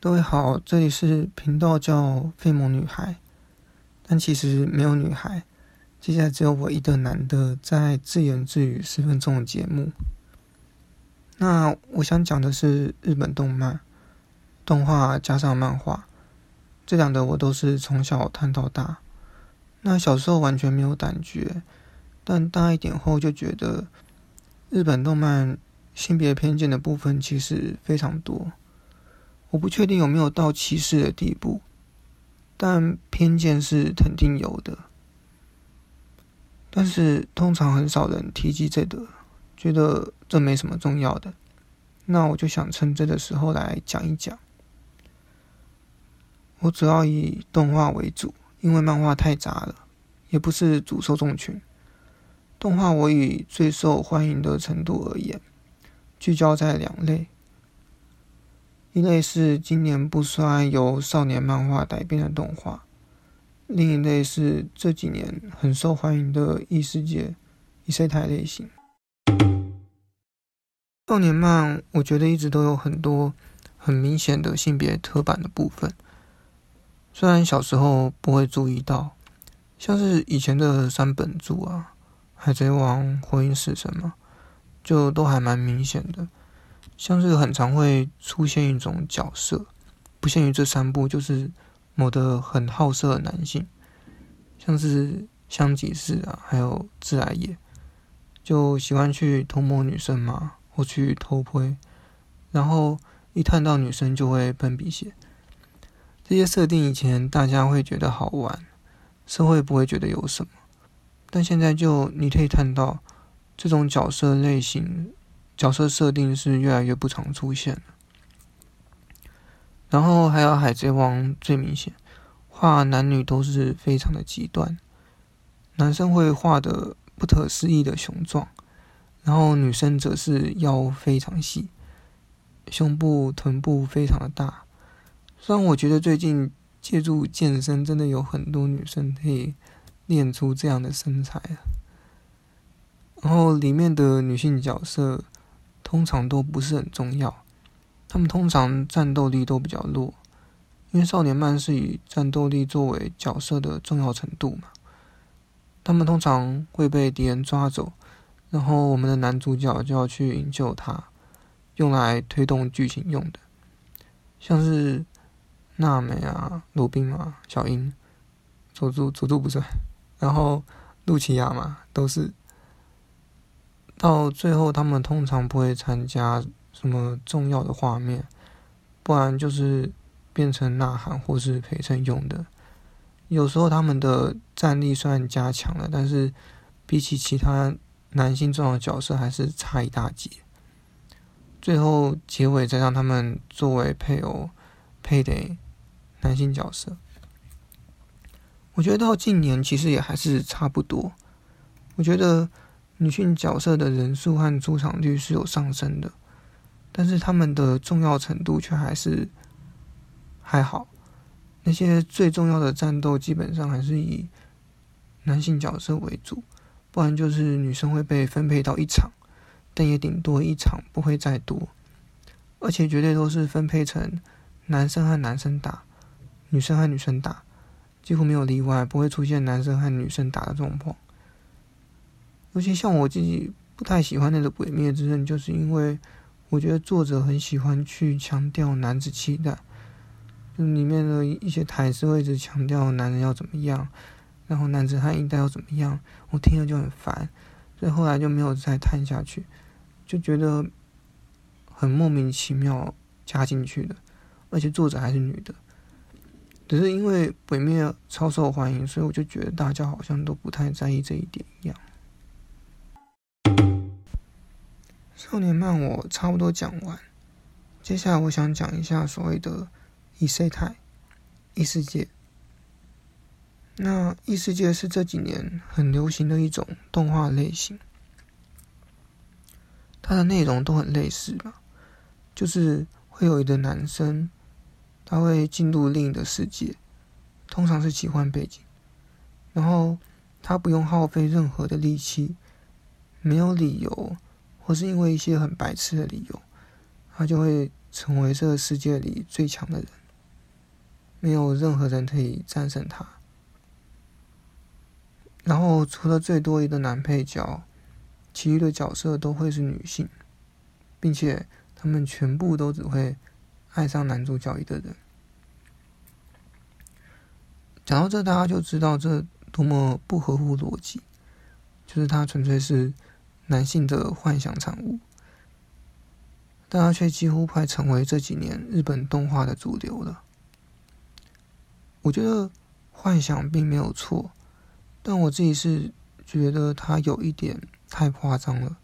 各位好，这里是频道叫费蒙女孩，但其实没有女孩，接下来只有我一个男的在自言自语十分钟的节目。那我想讲的是日本动漫、动画加上漫画，这两个我都是从小看到大。那小时候完全没有感觉，但大一点后就觉得日本动漫性别偏见的部分其实非常多。我不确定有没有到歧视的地步，但偏见是肯定有的。但是通常很少人提及这个，觉得这没什么重要的。那我就想趁这个时候来讲一讲。我主要以动画为主。因为漫画太杂了，也不是主受众群。动画我以最受欢迎的程度而言，聚焦在两类：一类是今年不衰由少年漫画改编的动画；另一类是这几年很受欢迎的异世界异世界类型。少年漫我觉得一直都有很多很明显的性别刻板的部分。虽然小时候不会注意到，像是以前的三本柱啊、海贼王、火影死神嘛，就都还蛮明显的。像是很常会出现一种角色，不限于这三部，就是某的很好色的男性，像是香吉士啊，还有自来也，就喜欢去偷摸女生嘛，或去偷窥，然后一看到女生就会喷鼻血。这些设定以前大家会觉得好玩，社会不会觉得有什么，但现在就你可以看到，这种角色类型、角色设定是越来越不常出现。然后还有《海贼王》最明显，画男女都是非常的极端，男生会画的不可思议的雄壮，然后女生则是腰非常细，胸部、臀部非常的大。虽然我觉得最近借助健身，真的有很多女生可以练出这样的身材啊。然后里面的女性角色通常都不是很重要，他们通常战斗力都比较弱，因为少年漫是以战斗力作为角色的重要程度嘛。他们通常会被敌人抓走，然后我们的男主角就要去营救他，用来推动剧情用的，像是。娜美啊，罗宾啊，小樱，佐助佐助不算，然后露琪亚嘛，都是到最后他们通常不会参加什么重要的画面，不然就是变成呐喊或是陪衬用的。有时候他们的战力虽然加强了，但是比起其他男性重要角色还是差一大截。最后结尾再让他们作为配偶配得。男性角色，我觉得到近年其实也还是差不多。我觉得女性角色的人数和出场率是有上升的，但是他们的重要程度却还是还好。那些最重要的战斗基本上还是以男性角色为主，不然就是女生会被分配到一场，但也顶多一场不会再多，而且绝对都是分配成男生和男生打。女生和女生打，几乎没有例外，不会出现男生和女生打的状况。尤其像我自己不太喜欢那个《鬼灭之刃》，就是因为我觉得作者很喜欢去强调男子气概，就里面的一些台词会一直强调男人要怎么样，然后男子汉应该要怎么样，我听了就很烦，所以后来就没有再看下去，就觉得很莫名其妙加进去的，而且作者还是女的。只是因为鬼灭超受欢迎，所以我就觉得大家好像都不太在意这一点一样。少年漫我差不多讲完，接下来我想讲一下所谓的异世界。异世界，那异世界是这几年很流行的一种动画类型，它的内容都很类似吧，就是会有一个男生。他会进入另一个世界，通常是奇幻背景，然后他不用耗费任何的力气，没有理由，或是因为一些很白痴的理由，他就会成为这个世界里最强的人，没有任何人可以战胜他。然后除了最多一个男配角，其余的角色都会是女性，并且他们全部都只会爱上男主角一个人。讲到这，大家就知道这多么不合乎逻辑，就是他纯粹是男性的幻想产物。但它却几乎快成为这几年日本动画的主流了。我觉得幻想并没有错，但我自己是觉得它有一点太夸张了。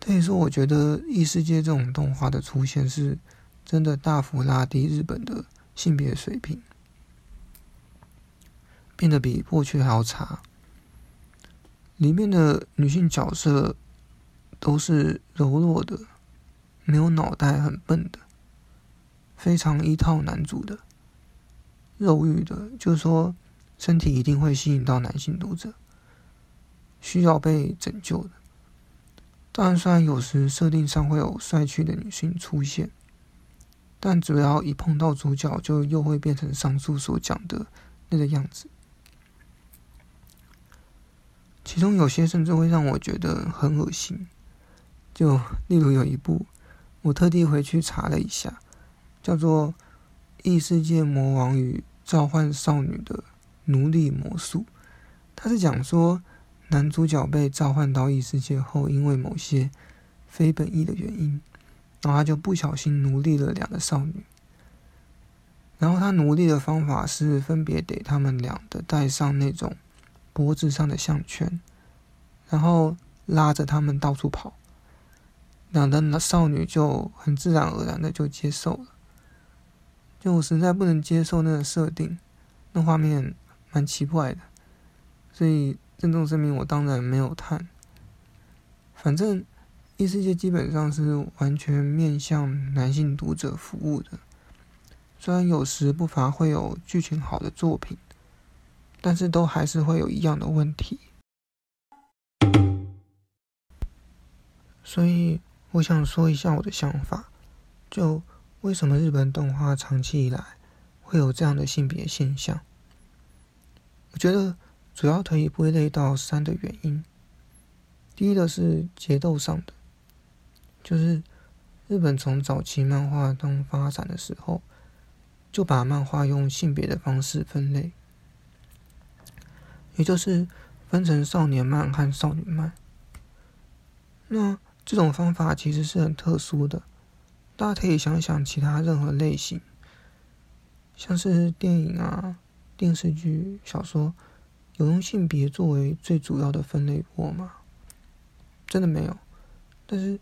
可以说，我觉得异世界这种动画的出现，是真的大幅拉低日本的性别水平，变得比过去还要差。里面的女性角色都是柔弱的。没有脑袋、很笨的，非常依靠男主的，肉欲的，就是说身体一定会吸引到男性读者，需要被拯救的。当然，虽然有时设定上会有帅气的女性出现，但只要一碰到主角，就又会变成上述所讲的那个样子。其中有些甚至会让我觉得很恶心，就例如有一部。我特地回去查了一下，叫做《异世界魔王与召唤少女的奴隶魔术》。它是讲说，男主角被召唤到异世界后，因为某些非本意的原因，然后他就不小心奴隶了两个少女。然后他奴隶的方法是分别给他们俩的戴上那种脖子上的项圈，然后拉着他们到处跑。两的少女就很自然而然的就接受了，就我实在不能接受那个设定，那画面蛮奇怪的，所以郑重声明，我当然没有看。反正异世界基本上是完全面向男性读者服务的，虽然有时不乏会有剧情好的作品，但是都还是会有一样的问题，所以。我想说一下我的想法，就为什么日本动画长期以来会有这样的性别现象？我觉得主要可以归类到三的原因。第一个是节奏上的，就是日本从早期漫画中发展的时候，就把漫画用性别的方式分类，也就是分成少年漫和少女漫。那这种方法其实是很特殊的，大家可以想想其他任何类型，像是电影啊、电视剧、小说，有用性别作为最主要的分类过吗？真的没有。但是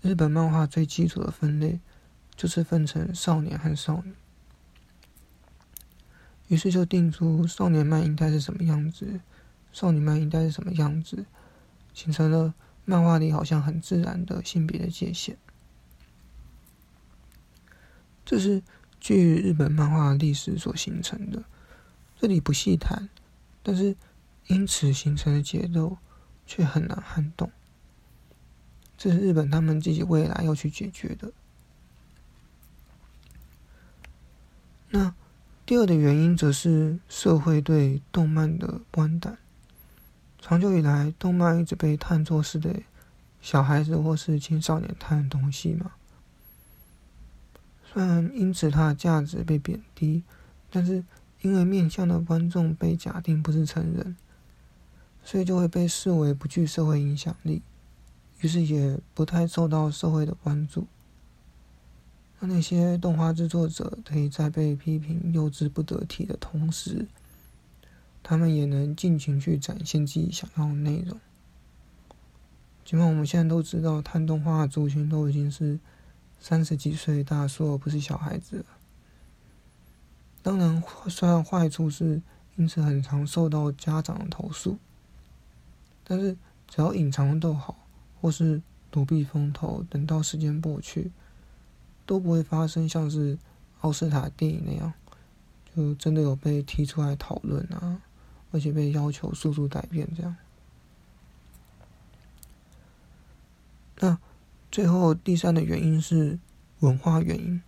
日本漫画最基础的分类就是分成少年和少女，于是就定出少年漫应该是什么样子，少女漫应该是什么样子，形成了。漫画里好像很自然的性别的界限，这是据日本漫画历史所形成的。这里不细谈，但是因此形成的节奏却很难撼动。这是日本他们自己未来要去解决的。那第二的原因则是社会对动漫的观感。长久以来，动漫一直被看作是对小孩子或是青少年看的东西嘛。虽然因此它的价值被贬低，但是因为面向的观众被假定不是成人，所以就会被视为不具社会影响力，于是也不太受到社会的关注。那那些动画制作者可以在被批评幼稚不得体的同时，他们也能尽情去展现自己想要的内容。尽管我们现在都知道，看动画的族群都已经是三十几岁大叔，而不是小孩子了。当然，虽然坏处是因此很常受到家长的投诉，但是只要隐藏都好，或是躲避风头，等到时间过去，都不会发生像是奥斯卡电影那样，就真的有被提出来讨论啊。而且被要求速速改变，这样。那最后第三的原因是文化原因。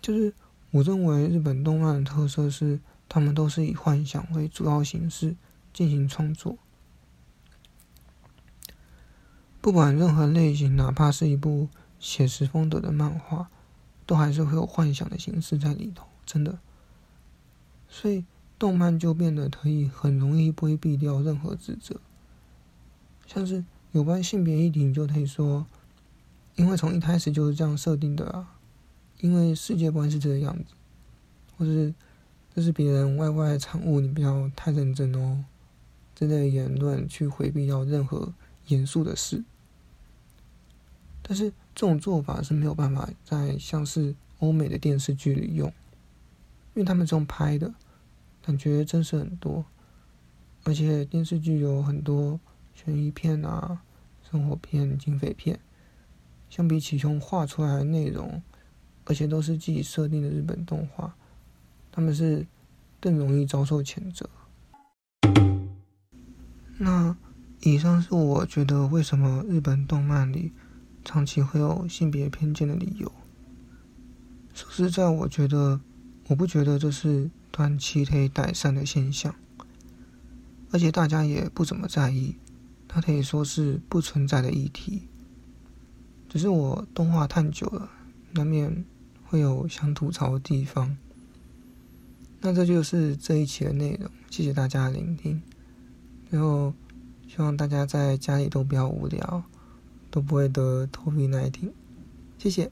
就是我认为日本动漫的特色是，他们都是以幻想为主要形式进行创作。不管任何类型，哪怕是一部写实风格的漫画，都还是会有幻想的形式在里头，真的。所以动漫就变得可以很容易规避掉任何指责，像是有关性别议题，你就可以说，因为从一开始就是这样设定的啊，因为世界观是这个样子，或者是这是别人外外的产物，你不要太认真哦，这类言论去回避掉任何严肃的事。但是这种做法是没有办法在像是欧美的电视剧里用，因为他们这种拍的感觉真实很多，而且电视剧有很多悬疑片啊、生活片、警匪片，相比起用画出来的内容，而且都是自己设定的日本动画，他们是更容易遭受谴责。那以上是我觉得为什么日本动漫里。长期会有性别偏见的理由。说实在，我觉得我不觉得这是短期可以改善的现象，而且大家也不怎么在意，它可以说是不存在的议题。只是我动画看久了，难免会有想吐槽的地方。那这就是这一期的内容，谢谢大家聆听。最后，希望大家在家里都不要无聊。都不会得头皮难听，谢谢。